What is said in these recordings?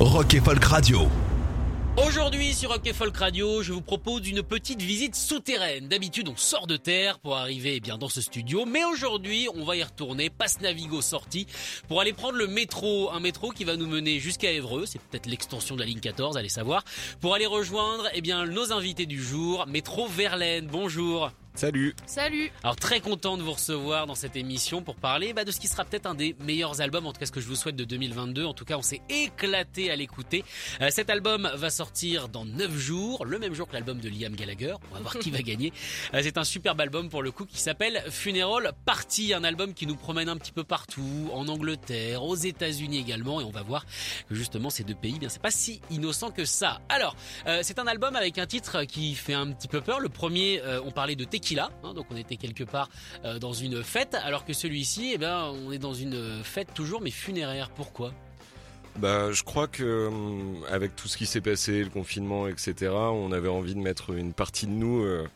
Rock et Folk Radio. Aujourd'hui sur Rock et Folk Radio, je vous propose une petite visite souterraine. D'habitude, on sort de terre pour arriver eh bien dans ce studio, mais aujourd'hui, on va y retourner, passe Navigo sorti, pour aller prendre le métro, un métro qui va nous mener jusqu'à Évreux, c'est peut-être l'extension de la ligne 14, allez savoir, pour aller rejoindre eh bien nos invités du jour, métro Verlaine. Bonjour. Salut Salut Alors très content de vous recevoir dans cette émission pour parler bah, de ce qui sera peut-être un des meilleurs albums, en tout cas ce que je vous souhaite de 2022. En tout cas, on s'est éclaté à l'écouter. Euh, cet album va sortir dans 9 jours, le même jour que l'album de Liam Gallagher. On va voir qui va gagner. Euh, c'est un superbe album pour le coup qui s'appelle Funeral Party, un album qui nous promène un petit peu partout, en Angleterre, aux États-Unis également, et on va voir que justement ces deux pays, bien c'est pas si innocent que ça. Alors, euh, c'est un album avec un titre qui fait un petit peu peur. Le premier, euh, on parlait de Tequila, hein, donc on était quelque part euh, dans une fête, alors que celui-ci, eh ben, on est dans une fête toujours, mais funéraire. Pourquoi? Bah, je crois que hum, avec tout ce qui s'est passé, le confinement, etc., on avait envie de mettre une partie de nous euh,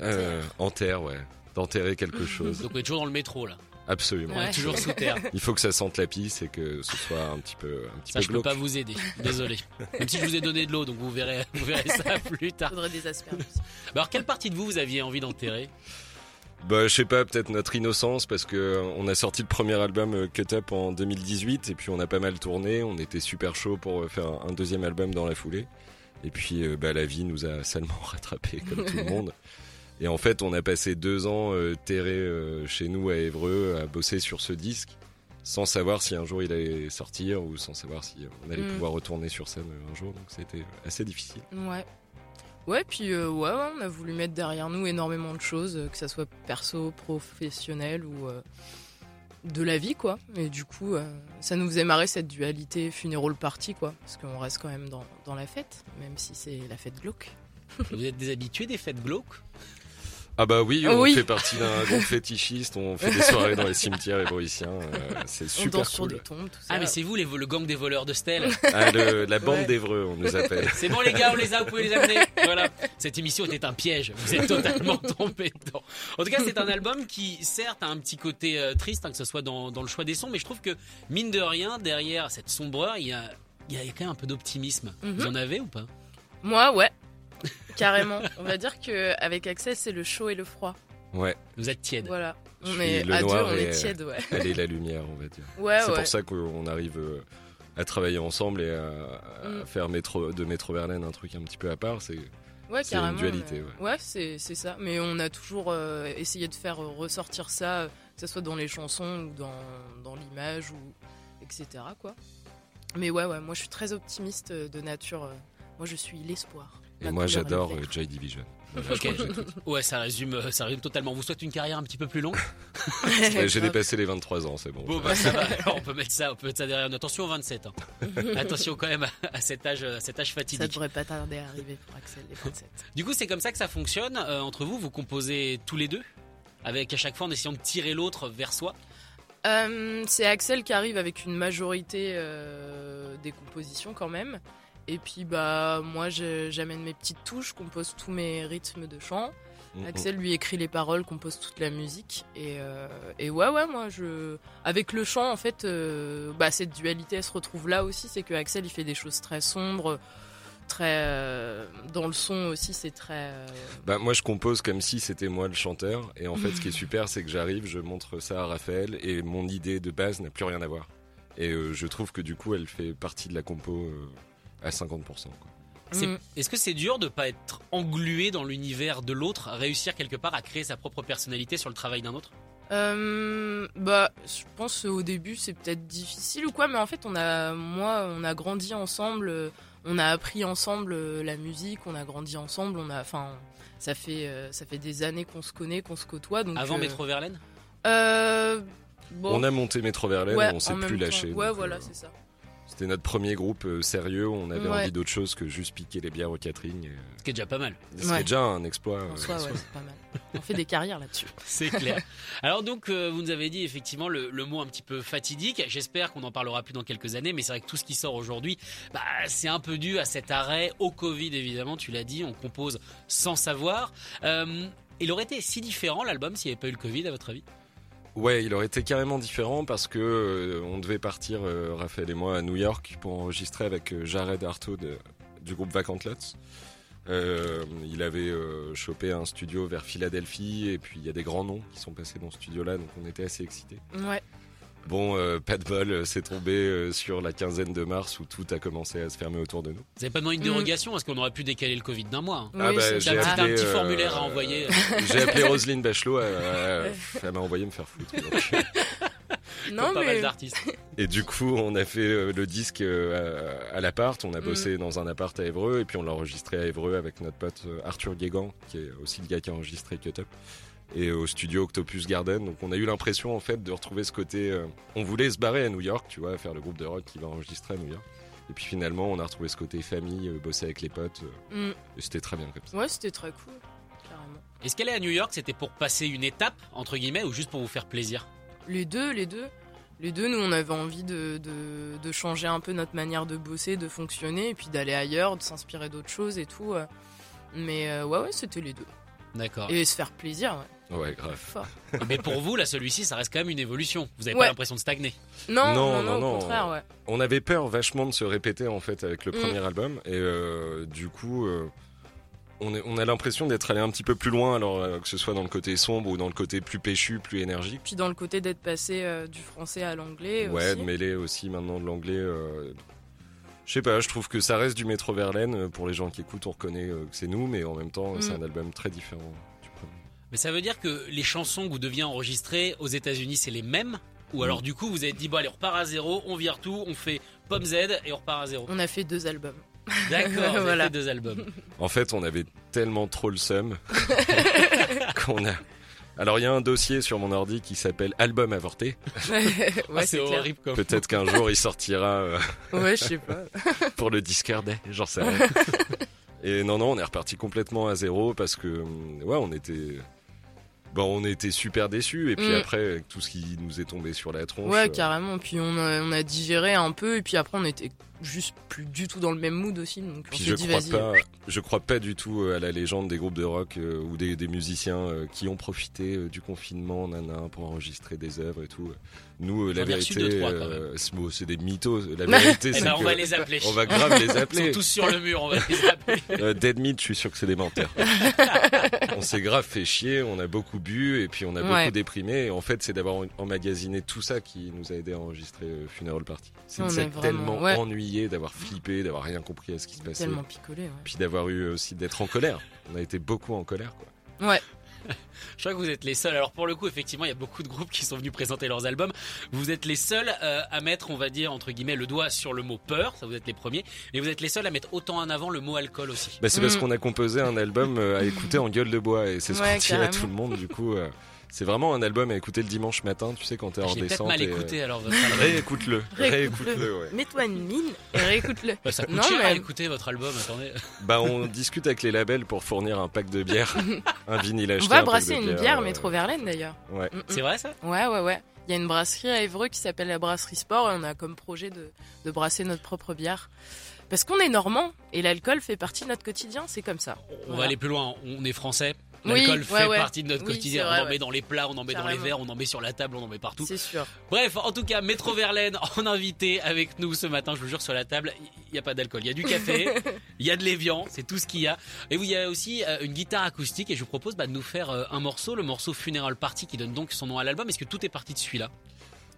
euh, en terre, ouais, d'enterrer quelque chose. Donc on est toujours dans le métro là, Absolument. on est toujours sous terre. Il faut que ça sente la pisse et que ce soit un petit peu, un petit Ça, peu je peux glauque. pas vous aider, désolé. Même si je vous ai donné de l'eau, donc vous verrez, vous verrez ça plus tard. Faudrait des asperges. Bah alors, quelle partie de vous vous aviez envie d'enterrer? Bah, je sais pas, peut-être notre innocence parce que euh, on a sorti le premier album euh, Cut Up en 2018 et puis on a pas mal tourné. On était super chaud pour euh, faire un deuxième album dans la foulée. Et puis, bah, la vie nous a salement rattrapé comme tout le monde. Et en fait, on a passé deux ans euh, terrés euh, chez nous à Évreux à bosser sur ce disque sans savoir si un jour il allait sortir ou sans savoir si on allait Mm. pouvoir retourner sur scène un jour. Donc c'était assez difficile. Ouais. Ouais, puis euh, ouais, ouais, on a voulu mettre derrière nous énormément de choses, euh, que ça soit perso, professionnel ou euh, de la vie, quoi. Et du coup, euh, ça nous faisait marrer cette dualité funeral party, quoi. Parce qu'on reste quand même dans, dans la fête, même si c'est la fête glauque. Vous êtes des habitués des fêtes glauques? Ah bah oui, on oui. fait partie d'un groupe fétichiste, on fait des soirées dans les cimetières évreuiens, euh, c'est on super sur cool. des tombes, tout ça. Ah mais c'est vous les, le gang des voleurs de stèles Ah, le- la bande Ouais. d'Evreux, on nous appelle. C'est bon les gars, on les a, vous pouvez les amener. Voilà. Cette émission était un piège. Vous êtes totalement tombé dedans. En tout cas, c'est un album qui, certes, a un petit côté euh, triste, hein, que ce soit dans, dans le choix des sons, mais je trouve que, mine de rien, derrière cette sombreur, il y a, il y a quand même un peu d'optimisme. Mhm. Vous en avez ou pas? Moi, ouais. Carrément. on va dire qu'avec Access, c'est le chaud et le froid. Ouais, Vous êtes tiède. Voilà. Je On est le à deux, on est tiède, ouais. elle est la lumière, on va dire. Ouais, c'est ouais. pour ça qu'on arrive euh, à travailler ensemble et à, à Mm. faire métro, de Métro Verlaine un truc un petit peu à part. C'est Ouais, C'est une dualité, mais- Ouais, c'est c'est ça. Mais on a toujours euh, essayé de faire ressortir ça, euh, que ce soit dans les chansons ou dans, dans l'image ou etc. Quoi. Mais ouais, ouais, moi je suis très optimiste euh, de nature. euh, Moi je suis l'espoir. Et moi j'adore euh. Joy Division. Ok. Ouais, ça résume, euh, ça résume totalement. Vous souhaitez une carrière un petit peu plus longue J'ai dépassé les 23 ans, c'est bon. Bon, bah ça va. Alors, on peut mettre ça, on peut mettre ça derrière. Attention au 27. hein. Attention quand même à, cet âge, à cet âge Ça fatidique. devrait pas tarder à arriver pour Axel les 27. Du coup, c'est comme ça que ça fonctionne euh, entre vous. Vous composez tous les deux, avec à chaque fois en essayant de tirer l'autre vers soi. Euh, c'est Axel qui arrive avec une majorité euh, des compositions quand même. Et puis bah moi j'amène mes petites touches, compose tous mes rythmes de chant. Mm. Axel lui écrit les paroles, compose toute la musique. Et, euh, et ouais ouais moi je avec le chant en fait euh, bah cette dualité elle se retrouve là aussi, c'est que Axel il fait des choses très sombres, très euh, dans le son aussi c'est très euh, Bah, moi, je compose comme si c'était moi le chanteur. Et en fait, ce qui est super, c'est que j'arrive, je montre ça à Raphaël, et mon idée de base n'a plus rien à voir. Et euh, je trouve que du coup, elle fait partie de la compo à 50%. Quoi. C'est- Mm. Est-ce que c'est dur de pas être englué dans l'univers de l'autre, réussir quelque part à créer sa propre personnalité sur le travail d'un autre? Euh, bah, je pense au début c'est peut-être difficile ou quoi, mais en fait on a, moi, on a grandi ensemble, euh, on a appris ensemble euh, la musique, on a grandi ensemble, on a, enfin, ça fait, ça fait des années qu'on se connaît, qu'on se côtoie, donc. Avant euh, Métro Verlaine? euh, Bon, On a monté Métro Verlaine ouais, on s'est plus lâché. Ouais, voilà, euh, c'est ça. C'était notre premier groupe euh, sérieux. On avait Ouais. envie d'autre chose que juste piquer les bières au catering. et, euh, Ce qui est déjà pas mal. Ouais. déjà un exploit. En euh, soi, ouais, c'est pas mal. On fait des carrières là-dessus. C'est clair. Alors donc, euh, vous nous avez dit effectivement le, le mot un petit peu fatidique. J'espère qu'on n'en parlera plus dans quelques années, mais c'est vrai que tout ce qui sort aujourd'hui, bah, c'est un peu dû à cet arrêt au Covid évidemment. Tu l'as dit, on compose sans savoir. Euh, il aurait été si différent l'album s'il n'y avait pas eu le Covid, à votre avis? Ouais, il aurait été carrément différent parce que euh, on devait partir, euh, Raphaël et moi, à New York pour enregistrer avec euh, Jared Artaud du groupe Vacant Lots. Il avait chopé un studio vers Philadelphie et puis il y a des grands noms qui sont passés dans ce studio-là, donc on était assez excités. Ouais. Bon, euh, pas de bol, euh, c'est tombé euh, sur la quinzaine de mars où tout a commencé à se fermer autour de nous. Vous n'avez pas demandé une Mm. dérogation Parce qu'on aurait pu décaler le Covid d'un mois. hein. Ah Oui, bah, J'ai un, petit- euh, formulaire à envoyer. J'ai appelé Roselyne Bachelot, elle, m'a envoyé me faire foutre. donc. Non, pas mal d'artistes. Et du coup, on a fait euh, le disque euh, à, à l'appart. On a Mm. bossé dans un appart à Évreux et puis on l'a enregistré à Évreux avec notre pote Arthur Guégan, qui est aussi le gars qui a enregistré Cut Up, et au studio Octopus Garden. Donc on a eu l'impression en fait de retrouver ce côté. euh, on voulait se barrer à New York, tu vois, faire le groupe de rock qui va enregistrer à New York. Et puis finalement, on a retrouvé ce côté famille, euh, bosser avec les potes, euh, Mm. et c'était très bien comme ça. Ouais, c'était très cool. Carrément. Est-ce qu'aller à New York, c'était pour passer une étape, entre guillemets, ou juste pour vous faire plaisir? Les deux, les deux. Les deux, nous, on avait envie de, de, de changer un peu notre manière de bosser, de fonctionner, et puis d'aller ailleurs, de s'inspirer d'autres choses et tout. Mais euh, ouais, ouais, c'était les deux. D'accord. Et se faire plaisir, ouais. Ouais, grave. Fort. Mais pour vous, là, celui-ci, ça reste quand même une évolution. Vous n'avez pas l'impression de stagner. Non, Non, non, non, non, non. au contraire, ouais. On avait peur vachement de se répéter en fait avec le Mm. premier album et euh, du coup euh, on, est- on a l'impression d'être allé un petit peu plus loin alors euh, que ce soit dans le côté sombre ou dans le côté plus péchu, plus énergique. Puis dans le côté d'être passé euh, du français à l'anglais Ouais, aussi. de mêler aussi maintenant de l'anglais. Je sais pas, je trouve que ça reste du Métro Verlaine. Euh, Pour les gens qui écoutent, on reconnaît euh, que c'est nous, mais en même temps, Mm. c'est un album très différent du premier. Mais ça veut dire que les chansons que vous deviez enregistrer aux États-Unis, c'est les mêmes? Ou alors, du coup, vous avez dit, bon, allez, on repart à zéro, on vire tout, on fait Pomme Z et on repart à zéro. On a fait deux albums. D'accord, Voilà. fait deux albums. En fait, on avait tellement trop le seum qu'on a. Alors, il y a un dossier sur mon ordi qui s'appelle Album avorté. ouais, Ah, c'est horrible comme. Peut-être qu'un jour il sortira euh, Ouais, je sais pas. pour le Discord, j'en sais rien. Et non, non, on est reparti complètement à zéro parce que, hum, ouais, on était. Bon, on était super déçus. Et puis Mm. après, avec tout ce qui nous est tombé sur la tronche. Ouais, euh, carrément. Puis on a, on a digéré un peu, et puis après on était juste plus du tout dans le même mood aussi. Donc on je dit, crois vas-y. pas, je crois pas du tout euh, à la légende des groupes de rock euh, ou des, des musiciens euh, qui ont profité euh, du confinement, nana, pour enregistrer des œuvres et tout. Nous, euh, la vérité, euh, c'est des mythos. La vérité, Eh c'est ben, on que va les appeler. on va grave les Ils sont appeler. tous sur le mur, on va les appeler. Euh, Dead Meat, je suis sûr que c'est des menteurs. on s'est grave fait chier, on a beaucoup bu et puis on a Ouais. beaucoup déprimé. Et en fait, c'est d'avoir emmagasiné tout ça qui nous a aidé à enregistrer Funeral Party. C'est tellement ouais. D'avoir flippé, d'avoir rien compris à ce qui se passait. Tellement picolé. Ouais. Puis d'avoir eu aussi d'être en colère. On a été beaucoup en colère, quoi. Ouais. Je crois que vous êtes les seuls. Alors pour le coup, effectivement, il y a beaucoup de groupes qui sont venus présenter leurs albums. Vous êtes les seuls euh, à mettre, on va dire entre guillemets, le doigt sur le mot peur. Ça, vous êtes les premiers. Mais vous êtes les seuls à mettre autant en avant le mot alcool aussi. Bah, c'est parce Mm. qu'on a composé un album euh, à écouter en gueule de bois et c'est ce Ouais, qu'on dit à tout le monde. Du coup, euh, c'est vraiment un album à écouter le dimanche matin. Tu sais quand t'es en J'ai peut-être descente. mal et, euh, écouté alors votre album. Réécoute-le, réécoute-le. Ouais. Mets-toi une mine et réécoute-le. Bah, ça coûte Non, cher à mais- écouter votre album. Attendez. Bah, on discute avec les labels pour fournir un pack de bière, un vinyle acheté. On va un pack brasser de une bière euh, métro Verlaine d'ailleurs. Ouais. Mm, mm. C'est vrai ça? Ouais, ouais, ouais. Il y a une brasserie à Évreux qui s'appelle la Brasserie Sport et on a comme projet de, de brasser notre propre bière. Parce qu'on est normand et l'alcool fait partie de notre quotidien, c'est comme ça. On Voilà. va aller plus loin. On est français. Oui, L'alcool fait ouais. partie de notre Oui, quotidien. vrai, on en met ouais. dans les plats, on en met dans les verres, on en met sur la table, on en met partout. C'est sûr. Bref, en tout cas, Métro Verlaine en invité avec nous ce matin. Je vous jure, sur la table, il n'y a pas d'alcool. Il y a du café, il y a de l'évian, c'est tout ce qu'il y a. Et oui, il y a aussi euh, une guitare acoustique. Et je vous propose bah, de nous faire euh, un morceau, le morceau Funeral Party qui donne donc son nom à l'album. Est-ce que tout est parti de celui-là?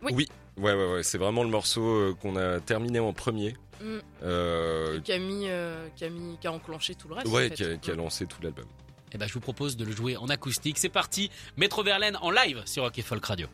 Oui. Ouais, ouais, ouais. C'est vraiment le morceau euh, qu'on a terminé en premier. Mm. Euh, Camille, euh, Camille qui a enclenché tout le reste. ouais, en fait. qui a, qui a lancé tout l'album. Et ben, je vous propose de le jouer en acoustique. C'est parti, Métro Verlaine en live sur Rock et Folk Radio.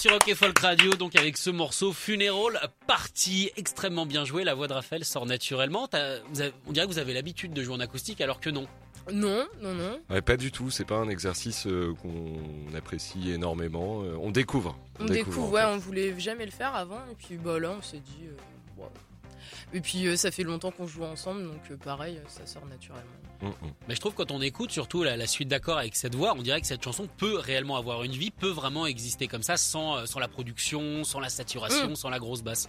Sur Rock et Folk Radio, donc avec ce morceau Funeral Party, extrêmement bien joué. La voix de Raphaël sort naturellement. Avez- on dirait que vous avez l'habitude de jouer en acoustique, alors que non. Non, non, non. Ouais, pas du tout, c'est pas un exercice euh, qu'on apprécie énormément. Euh, on découvre. On découvre, ouais, en fait. on voulait jamais le faire avant, et puis bah là on s'est dit. euh. Et puis euh, ça fait longtemps qu'on joue ensemble, donc euh, pareil, euh, ça sort naturellement. Mm, mm. Mais je trouve quand on écoute surtout la, la suite d'accords avec cette voix, on dirait que cette chanson peut réellement avoir une vie, peut vraiment exister comme ça, sans, sans la production, sans la saturation, Mm. sans la grosse basse.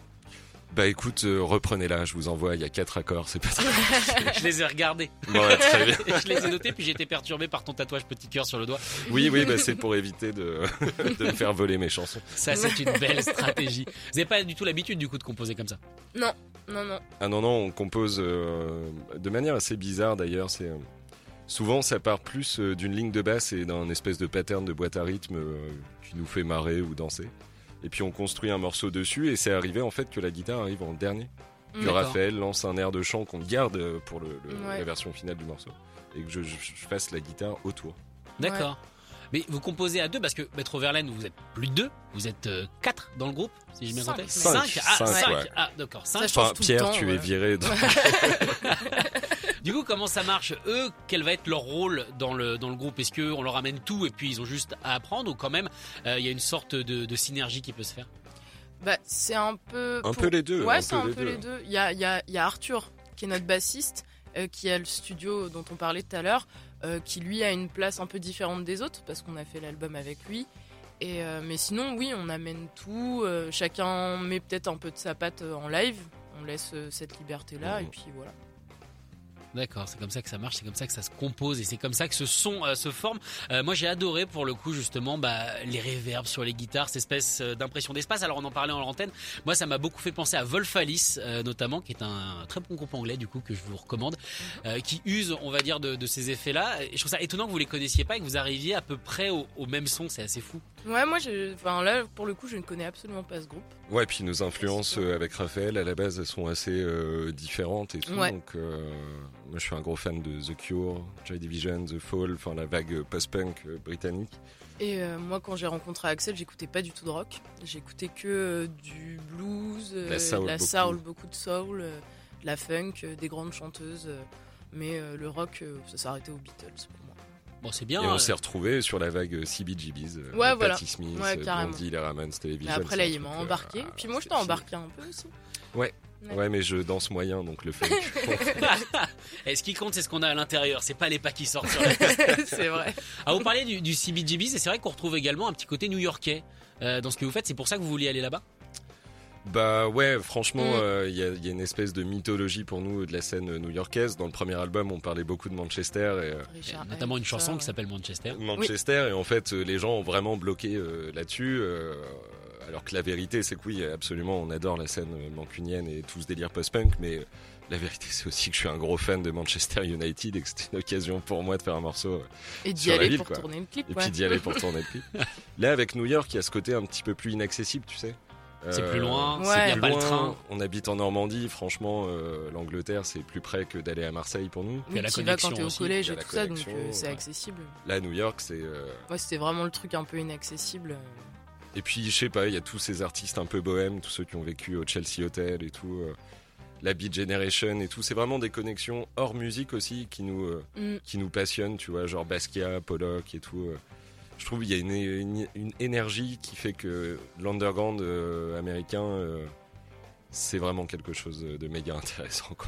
Bah écoute, euh, reprenez-la, je vous envoie, il y a quatre accords, c'est pas très... je les ai regardés. Bon, ouais, très bien. je les ai notés, puis j'ai été perturbé par ton tatouage petit cœur sur le doigt. Oui, oui, bah, c'est pour éviter de, de me faire voler mes chansons. Ça, c'est une belle stratégie. Vous n'avez pas du tout l'habitude du coup de composer comme ça? Non, non, non. Ah non, non, on compose euh, de manière assez bizarre d'ailleurs. C'est euh, Souvent, ça part plus euh, d'une ligne de basse et d'un espèce de pattern de boîte à rythme euh, qui nous fait marrer ou danser. Et puis on construit un morceau dessus et c'est arrivé en fait que la guitare arrive en dernier. Que Mm. D'accord. Raphaël lance un air de chant qu'on garde euh, pour le, le- Ouais. la version finale du morceau. Et que je, je- je fasse la guitare autour. D'accord. Mais vous composez à deux parce que Maître Verlaine, vous êtes plus de deux, vous êtes euh, quatre dans le groupe, si j'ai bien Cinq. compté. Cinq. Ah, Cinq, cinq. ouais. Ah, d'accord. Cinq. Ça Enfin, tout le Pierre, temps, tu ouais. es viré. Du coup, comment ça marche Eux, quel va être leur rôle dans le, dans le groupe Est-ce qu'on leur amène tout et puis ils ont juste à apprendre ou quand même euh, il y a une sorte de, de synergie qui peut se faire Bah, c'est un peu. Un pour- peu les deux, Ouais, c'est un peu les deux. Il y a, il y, a, il y a Arthur, qui est notre bassiste, euh, qui a le studio dont on parlait tout à l'heure, euh, qui lui a une place un peu différente des autres, parce qu'on a fait l'album avec lui. Et, euh, mais sinon, oui, on amène tout. euh, chacun met peut-être un peu de sa patte en live. On laisse euh, cette liberté-là, et puis voilà. D'accord, c'est comme ça que ça marche, c'est comme ça que ça se compose et c'est comme ça que ce son euh, se forme. Euh, moi j'ai adoré pour le coup justement bah, les réverbes sur les guitares, cette espèce euh, d'impression d'espace. Alors on en parlait en l'antenne, moi ça m'a beaucoup fait penser à Wolfalis euh, notamment, qui est un très bon groupe anglais du coup que je vous recommande, euh, qui use on va dire de, de ces effets-là. Et je trouve ça étonnant que vous les connaissiez pas et que vous arriviez à peu près au, au même son, c'est assez fou. Ouais, moi, je... enfin, là, pour le coup, je ne connais absolument pas ce groupe. Ouais, puis nos influences euh, avec Raphaël, à la base, elles sont assez euh, différentes et tout. Ouais. Donc, euh, moi, je suis un gros fan de The Cure, Joy Division, The Fall, enfin la vague post-punk euh, britannique. Et euh, moi, quand j'ai rencontré Axel, j'écoutais pas du tout de rock. J'écoutais que euh, du blues, euh, La soul, la beaucoup. soul, beaucoup de soul, euh, de la funk, euh, des grandes chanteuses. euh, mais euh, le rock, euh, ça s'arrêtait aux Beatles pour moi. Bon c'est bien. et on euh, s'est retrouvés sur la vague CBGBs, Ouais, voilà. Patti Smith, Ouais. Blondie, les Ramones, Television. Mais après, là, il m'a embarqué. ah, Puis moi, je t'ai embarqué un peu aussi. Ouais. Ouais. Ouais, mais je danse moyen, donc le funk. Et ce qui compte, c'est ce qu'on a à l'intérieur. C'est pas les pas qui sortent sur la c'est vrai. Ah, vous parlez du, et c'est vrai qu'on retrouve également un petit côté new-yorkais euh, dans ce que vous faites. C'est pour ça que vous vouliez aller là-bas? Bah ouais, franchement, Mm. euh, il y, a, il y a une espèce de mythologie pour nous de la scène new-yorkaise. Dans le premier album, on parlait beaucoup de Manchester et euh, Richard Notamment une chanson qui s'appelle Manchester. Manchester et en fait, les gens ont vraiment bloqué euh, là-dessus. Alors que la vérité, c'est que oui, absolument, on adore la scène mancunienne et tout ce délire post-punk, mais la vérité, c'est aussi que je suis un gros fan de Manchester United et que c'était une occasion pour moi de faire un morceau euh, Et d'y aller ville, pour quoi. tourner le clip. et ouais. puis d'y aller pour tourner le clip. Là, avec New York, il y a ce côté un petit peu plus inaccessible, tu sais. C'est plus loin, Ouais. c'est- il n'y a plus pas le train. On habite en Normandie, franchement, euh, l'Angleterre, c'est plus près que d'aller à Marseille pour nous. Il y a Oui, la tu vas quand t'es au collège et tout ça, donc euh, c'est ouais. accessible. Là, New York, c'est. euh, Ouais, c'était vraiment le truc un peu inaccessible. Et puis, je sais pas, il y a tous ces artistes un peu bohèmes, tous ceux qui ont vécu au Chelsea Hotel et tout, euh, la Beat Generation et tout. C'est vraiment des connexions hors musique aussi qui nous, euh, Mm. qui nous passionnent, tu vois, genre Basquiat, Pollock et tout. euh. Je trouve qu'il y a une, une, une énergie qui fait que l'underground américain, c'est vraiment quelque chose de méga intéressant, quoi.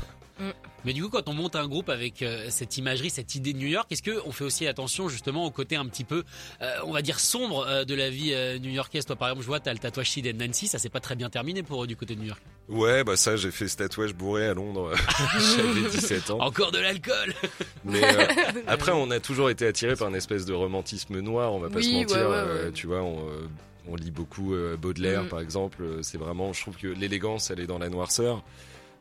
Mais du coup, quand on monte un groupe avec euh, cette imagerie, cette idée de New York, est-ce qu'on fait aussi attention justement au côté un petit peu, euh, on va dire, sombre euh, de la vie euh, new-yorkaise? Toi, par exemple, je vois, t'as le tatouage Sid Nancy, ça s'est pas très bien terminé pour eux du côté de New York. Ouais, bah ça, j'ai fait ce tatouage bourré à Londres. J'avais 17 ans. Encore de l'alcool Mais euh, après, on a toujours été attiré par une espèce de romantisme noir, on va pas Oui, se mentir. ouais, ouais, euh, ouais. tu vois, on, euh, on lit beaucoup euh, Baudelaire, Mm. par exemple. Euh, C'est vraiment, je trouve que l'élégance, elle est dans la noirceur.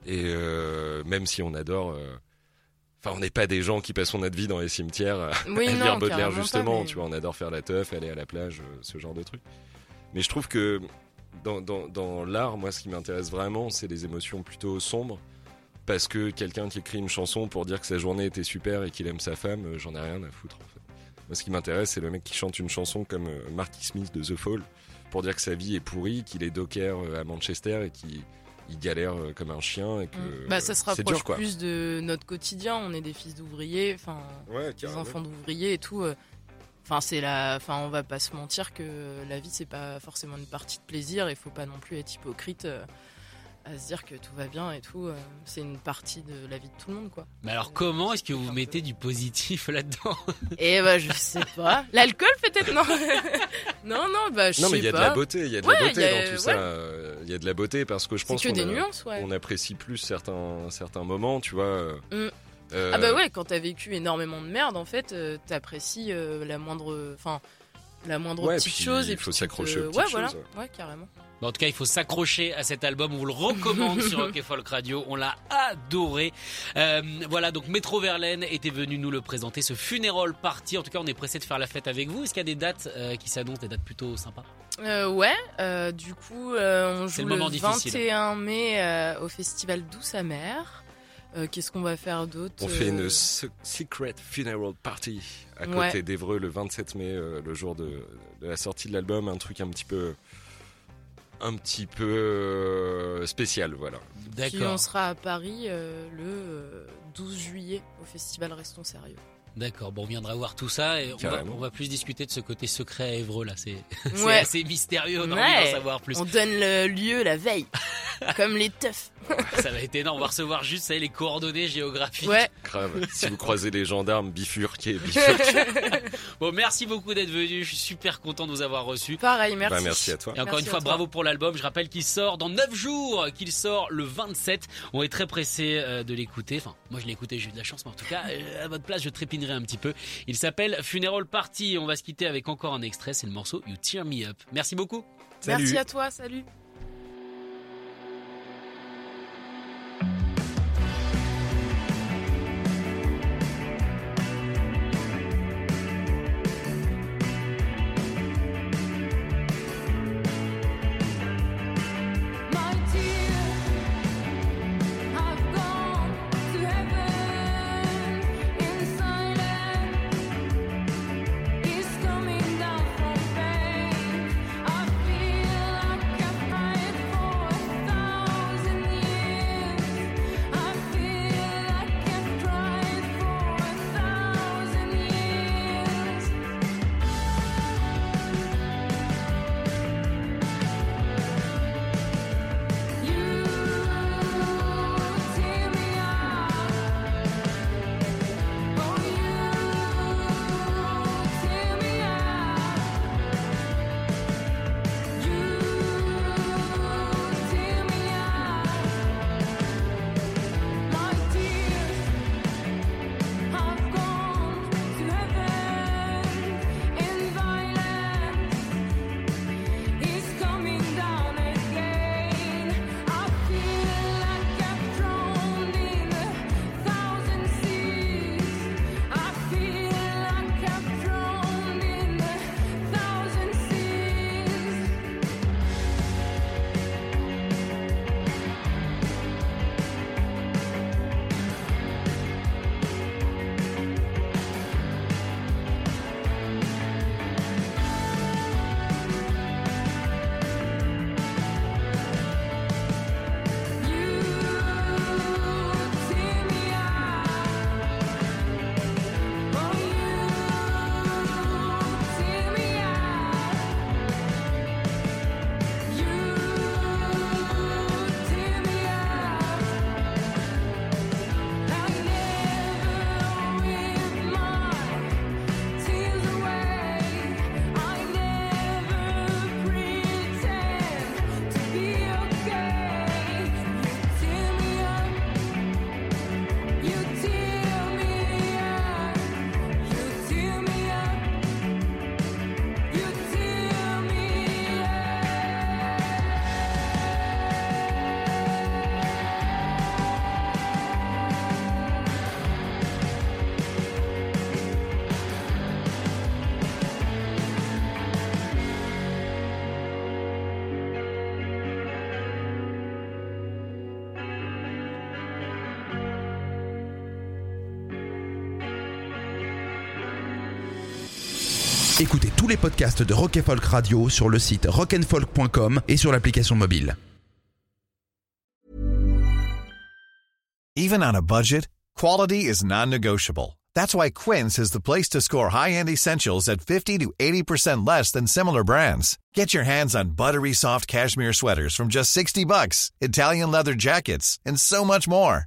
Et euh, même si on adore. Enfin, on n'est pas des gens qui passent notre vie dans les cimetières à, Oui, à non, lire Baudelaire, pas, justement. mais- Tu vois, on adore faire la teuf, aller à la plage, ce genre de trucs. Mais je trouve que dans, dans, dans l'art, moi, ce qui m'intéresse vraiment, c'est les émotions plutôt sombres. Parce que quelqu'un qui écrit une chanson pour dire que sa journée était super et qu'il aime sa femme, j'en ai rien à foutre. Moi, ce qui m'intéresse, c'est le mec qui chante une chanson comme euh, Marky Smith de The Fall pour dire que sa vie est pourrie, qu'il est docker euh, à Manchester et qu'il il galère euh, comme un chien et que Bah, ça se rapproche dur quoi. plus de notre quotidien. On est des fils d'ouvriers, enfin, Ouais, des enfants d'ouvriers et tout. Enfin, c'est la. Enfin, on va pas se mentir que la vie c'est pas forcément une partie de plaisir. Il faut pas non plus être hypocrite euh, à se dire que tout va bien et tout. euh. C'est une partie de la vie de tout le monde, quoi. Mais alors, comment est-ce que vous mettez du positif là-dedans? Et bah, je sais pas. L'alcool peut-être? Non. non, non, bah je Non, mais sais il y a de pas. la beauté, il y a de Ouais, la beauté a- dans tout ouais. ça. euh, Il y a de la beauté parce que je pense que qu'on des a- nuances, ouais. on apprécie plus certains, certains moments, tu vois. euh, Mm. euh, Ah bah ouais, quand t'as vécu énormément de merde, en fait, euh, t'apprécies euh, la moindre, enfin, la moindre Ouais, petite puis chose. il faut s'accrocher te- aux petites ouais, voilà. Ouais, carrément. Bon, en tout cas, il faut s'accrocher à cet album. On vous le recommande sur Rock et Folk Radio. On l'a adoré. Euh, voilà, donc Métro Verlaine était venu nous le présenter, ce funeral party. En tout cas, on est pressé de faire la fête avec vous. Est-ce qu'il y a des dates euh, qui s'annoncent, des dates plutôt sympas? Euh, ouais, euh, du coup, euh, on joue le le, moment difficile. 21 mai euh, au festival Douce Amère. Euh, Qu'est-ce qu'on va faire d'autre On fait une se- secret funeral party à côté Ouais. d'Evreux le 27 mai, euh, le jour de, de la sortie de l'album, un truc un petit peu, un petit peu euh, spécial, voilà. Puis on D'accord. sera à Paris euh, le euh, 12 juillet au festival Restons Sérieux. D'accord, bon, on viendra voir tout ça et on va, Carrément. on va plus discuter de ce côté secret à Évreux là. C'est Ouais. assez mystérieux, on a envie Ouais. d'en savoir plus. On donne le lieu la veille, comme les teufs. Ça va être énorme, on va recevoir juste ça, les coordonnées géographiques. Ouais, Grave. si vous croisez les gendarmes, bifurquez, bifurquez. Bon, merci beaucoup d'être venu, je suis super content de vous avoir reçu. pareil, merci. Bah, merci à toi. Et encore Merci une fois, bravo pour l'album. Je rappelle qu'il sort dans 9 jours, qu'il sort le 27. On est très pressé euh, de l'écouter. Enfin, moi je l'ai écouté, j'ai eu de la chance, mais en tout cas, euh, à votre place, je un petit peu. Il s'appelle Funeral Party. On va se quitter avec encore un extrait, c'est le morceau You Tear Me Up. Merci beaucoup. Merci à toi, salut. Écoutez tous les podcasts de Rock Folk Radio sur le site rockandfolk.com et sur l'application mobile. Even on a budget, quality is non-negotiable. That's why Quince is the place to score high-end essentials at 50 to 80% less than similar brands. Get your hands on buttery soft cashmere sweaters from just 60 bucks, Italian leather jackets, and so much more.